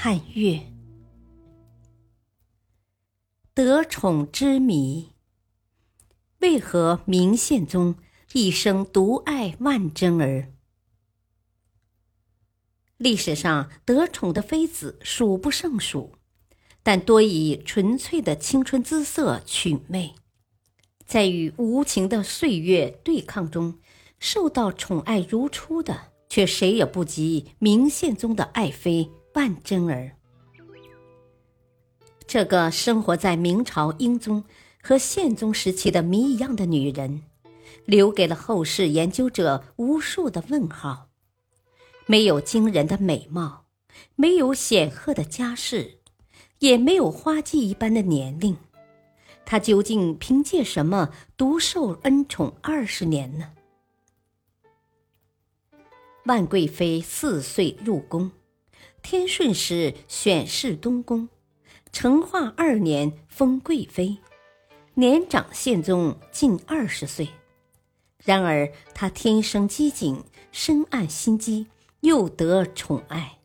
汉月。得宠之谜。为何明宪宗一生独爱万贞儿？历史上得宠的妃子数不胜数，但多以纯粹的青春姿色取媚，在与无情的岁月对抗中，受到宠爱如初的，却谁也不及明宪宗的爱妃万贞儿。这个生活在明朝英宗。和宪宗时期的谜一样的女人，留给了后世研究者无数的问号。没有惊人的美貌，没有显赫的家世，也没有花季一般的年龄，她究竟凭借什么独受恩宠二十年呢？万贵妃四岁入宫，天顺时选侍东宫，成化二年封贵妃。年长宪宗近二十岁，然而他天生机警，深谙心机，又得宠爱。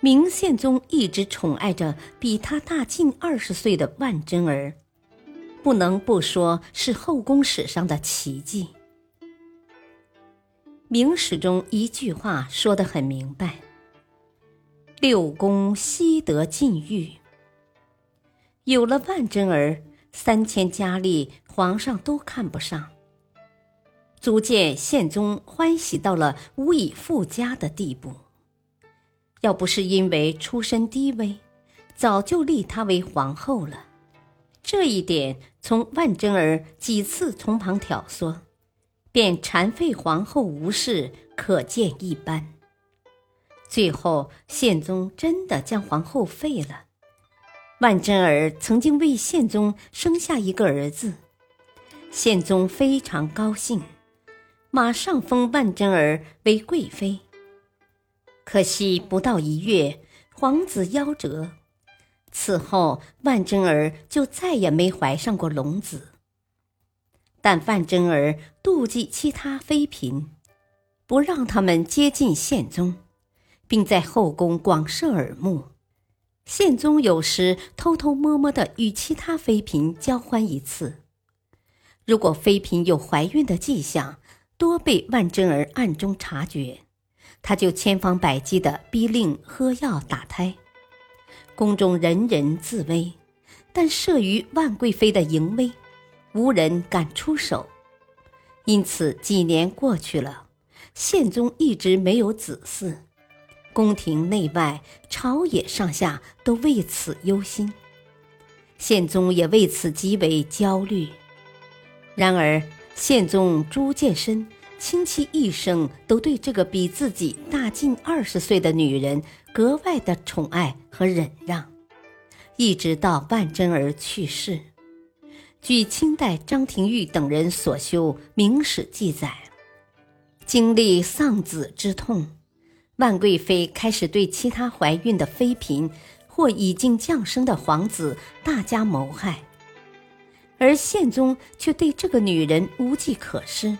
明宪宗一直宠爱着比他大近二十岁的万贞儿，不能不说是后宫史上的奇迹。明史中一句话说得很明白：“六宫悉得禁欲。”有了万贞儿。三千佳丽，皇上都看不上，足见宪宗欢喜到了无以复加的地步。要不是因为出身低微，早就立她为皇后了。这一点从万贞儿几次从旁挑唆，便残废皇后无事，可见一斑。最后，宪宗真的将皇后废了。万贞儿曾经为宪宗生下一个儿子，宪宗非常高兴，马上封万贞儿为贵妃。可惜不到一月，皇子夭折，此后万贞儿就再也没怀上过龙子。但万贞儿妒忌其他妃嫔，不让他们接近宪宗，并在后宫广设耳目。宪宗有时偷偷摸摸的与其他妃嫔交欢一次，如果妃嫔有怀孕的迹象，多被万贞儿暗中察觉，他就千方百计的逼令喝药打胎。宫中人人自危，但慑于万贵妃的淫威，无人敢出手。因此几年过去了，宪宗一直没有子嗣。宫廷内外、朝野上下都为此忧心，宪宗也为此极为焦虑。然而，宪宗朱见深倾其一生都对这个比自己大近二十岁的女人格外的宠爱和忍让，一直到万贞儿去世。据清代张廷玉等人所修《明史》记载，经历丧子之痛。万贵妃开始对其他怀孕的妃嫔或已经降生的皇子大加谋害，而宪宗却对这个女人无计可施，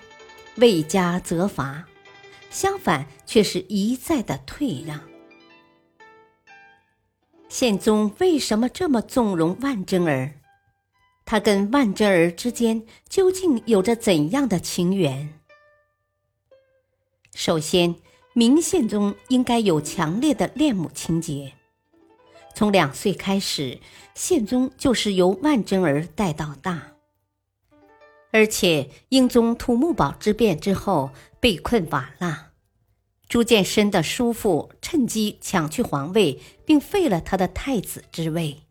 未加责罚，相反却是一再的退让。宪宗为什么这么纵容万贞儿？他跟万贞儿之间究竟有着怎样的情缘？首先。明宪宗应该有强烈的恋母情节，从两岁开始，宪宗就是由万贞儿带到大。而且英宗土木堡之变之后被困瓦剌，朱见深的叔父趁机抢去皇位，并废了他的太子之位。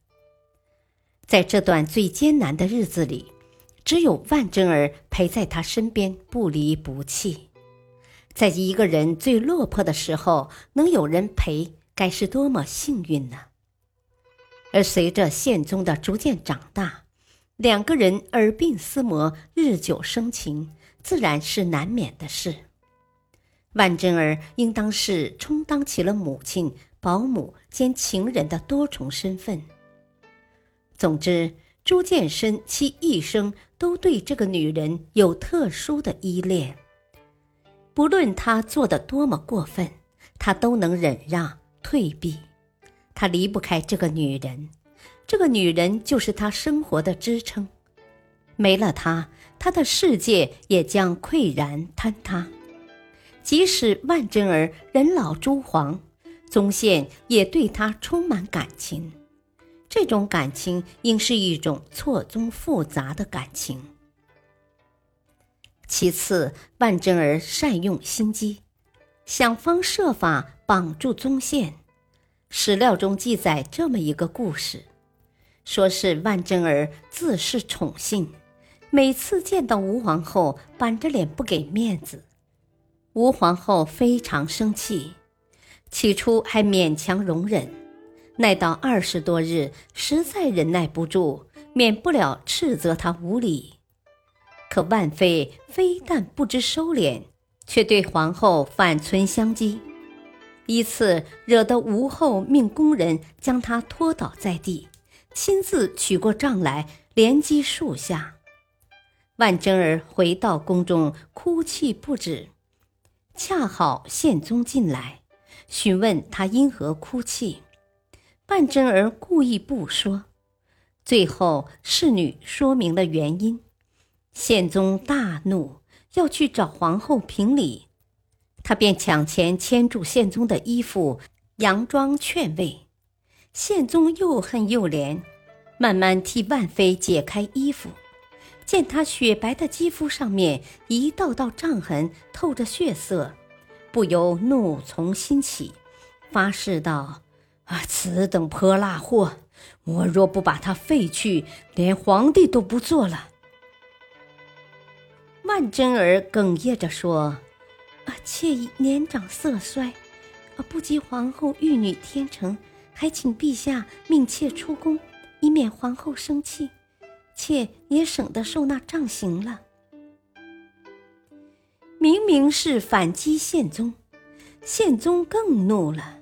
在这段最艰难的日子里，只有万贞儿陪在他身边，不离不弃。在一个人最落魄的时候，能有人陪，该是多么幸运呢？而随着宪宗的逐渐长大，两个人耳鬓厮磨，日久生情，自然是难免的事。万贞儿应当是充当起了母亲、保姆兼情人的多重身份。总之，朱见深其一生都对这个女人有特殊的依恋。不论他做的多么过分，他都能忍让退避。他离不开这个女人，这个女人就是他生活的支撑。没了她，他的世界也将溃然坍塌。即使万贞儿人老珠黄，宗宪也对她充满感情。这种感情应是一种错综复杂的感情。其次，万贞儿善用心机，想方设法绑住宗宪。史料中记载这么一个故事，说是万贞儿自恃宠幸，每次见到吴皇后，板着脸不给面子。吴皇后非常生气，起初还勉强容忍，耐到二十多日，实在忍耐不住，免不了斥责她无礼。可万妃非但不知收敛，却对皇后反唇相讥，一次惹得吴后命宫人将她拖倒在地，亲自取过杖来连击数下。万贞儿回到宫中，哭泣不止。恰好宪宗进来，询问他因何哭泣。万贞儿故意不说，最后侍女说明了原因。宪宗大怒，要去找皇后评理，他便抢前牵住宪宗的衣服，佯装劝慰。宪宗又恨又怜，慢慢替万妃解开衣服。见她雪白的肌肤上面一道道杖痕透着血色，不由怒从心起，发誓道：“啊，此等泼辣货，我若不把他废去，连皇帝都不做了。”万贞儿哽咽着说：“啊，妾已年长色衰，啊，不及皇后玉女天成，还请陛下命妾出宫，以免皇后生气。”妾也省得受那杖刑了。明明是反击宪宗，宪宗更怒了。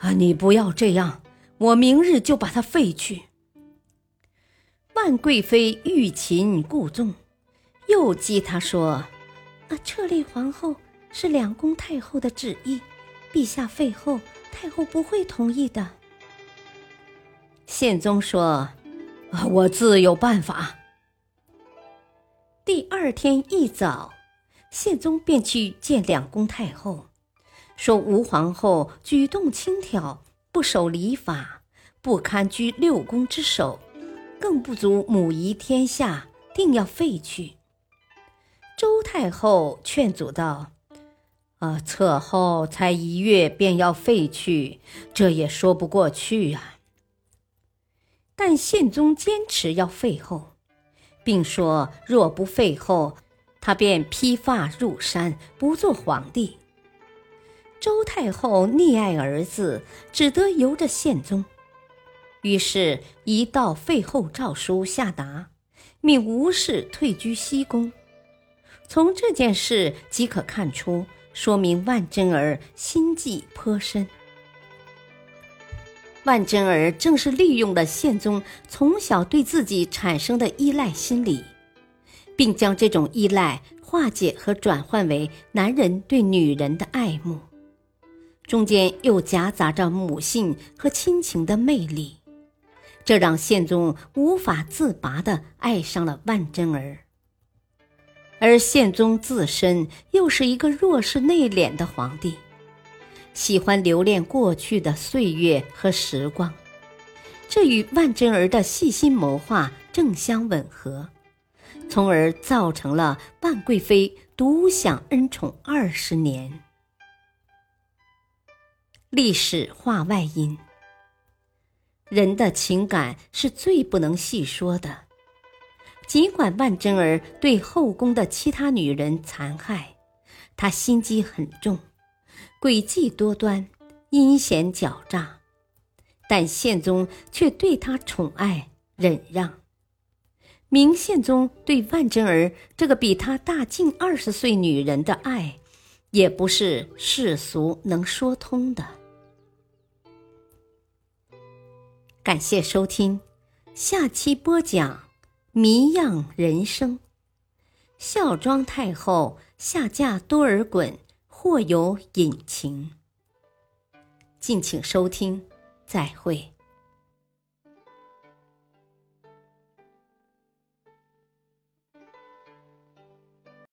啊，你不要这样，我明日就把他废去。万贵妃欲擒故纵，又激他说：“啊，撤立皇后是两宫太后的旨意，陛下废后，太后不会同意的。”宪宗说。我自有办法。第二天一早，宪宗便去见两宫太后，说吴皇后举动轻佻，不守礼法，不堪居六宫之首，更不足母仪天下，定要废去。周太后劝阻道：“啊，侧后才一月便要废去，这也说不过去啊。”但宪宗坚持要废后，并说若不废后，他便披发入山，不做皇帝。周太后溺爱儿子，只得由着宪宗。于是，一道废后诏书下达，命吴氏退居西宫。从这件事即可看出，说明万贞儿心计颇深。万贞儿正是利用了宪宗从小对自己产生的依赖心理，并将这种依赖化解和转换为男人对女人的爱慕，中间又夹杂着母性和亲情的魅力，这让宪宗无法自拔地爱上了万贞儿。而宪宗自身又是一个弱势内敛的皇帝。喜欢留恋过去的岁月和时光，这与万贞儿的细心谋划正相吻合，从而造成了万贵妃独享恩宠二十年。历史话外音：人的情感是最不能细说的，尽管万贞儿对后宫的其他女人残害，她心机很重。诡计多端，阴险狡诈，但宪宗却对她宠爱忍让。明宪宗对万贞儿这个比他大近二十岁女人的爱，也不是世俗能说通的。感谢收听，下期播讲《谜样人生》。孝庄太后下嫁多尔衮，或有隐情。敬请收听，再会。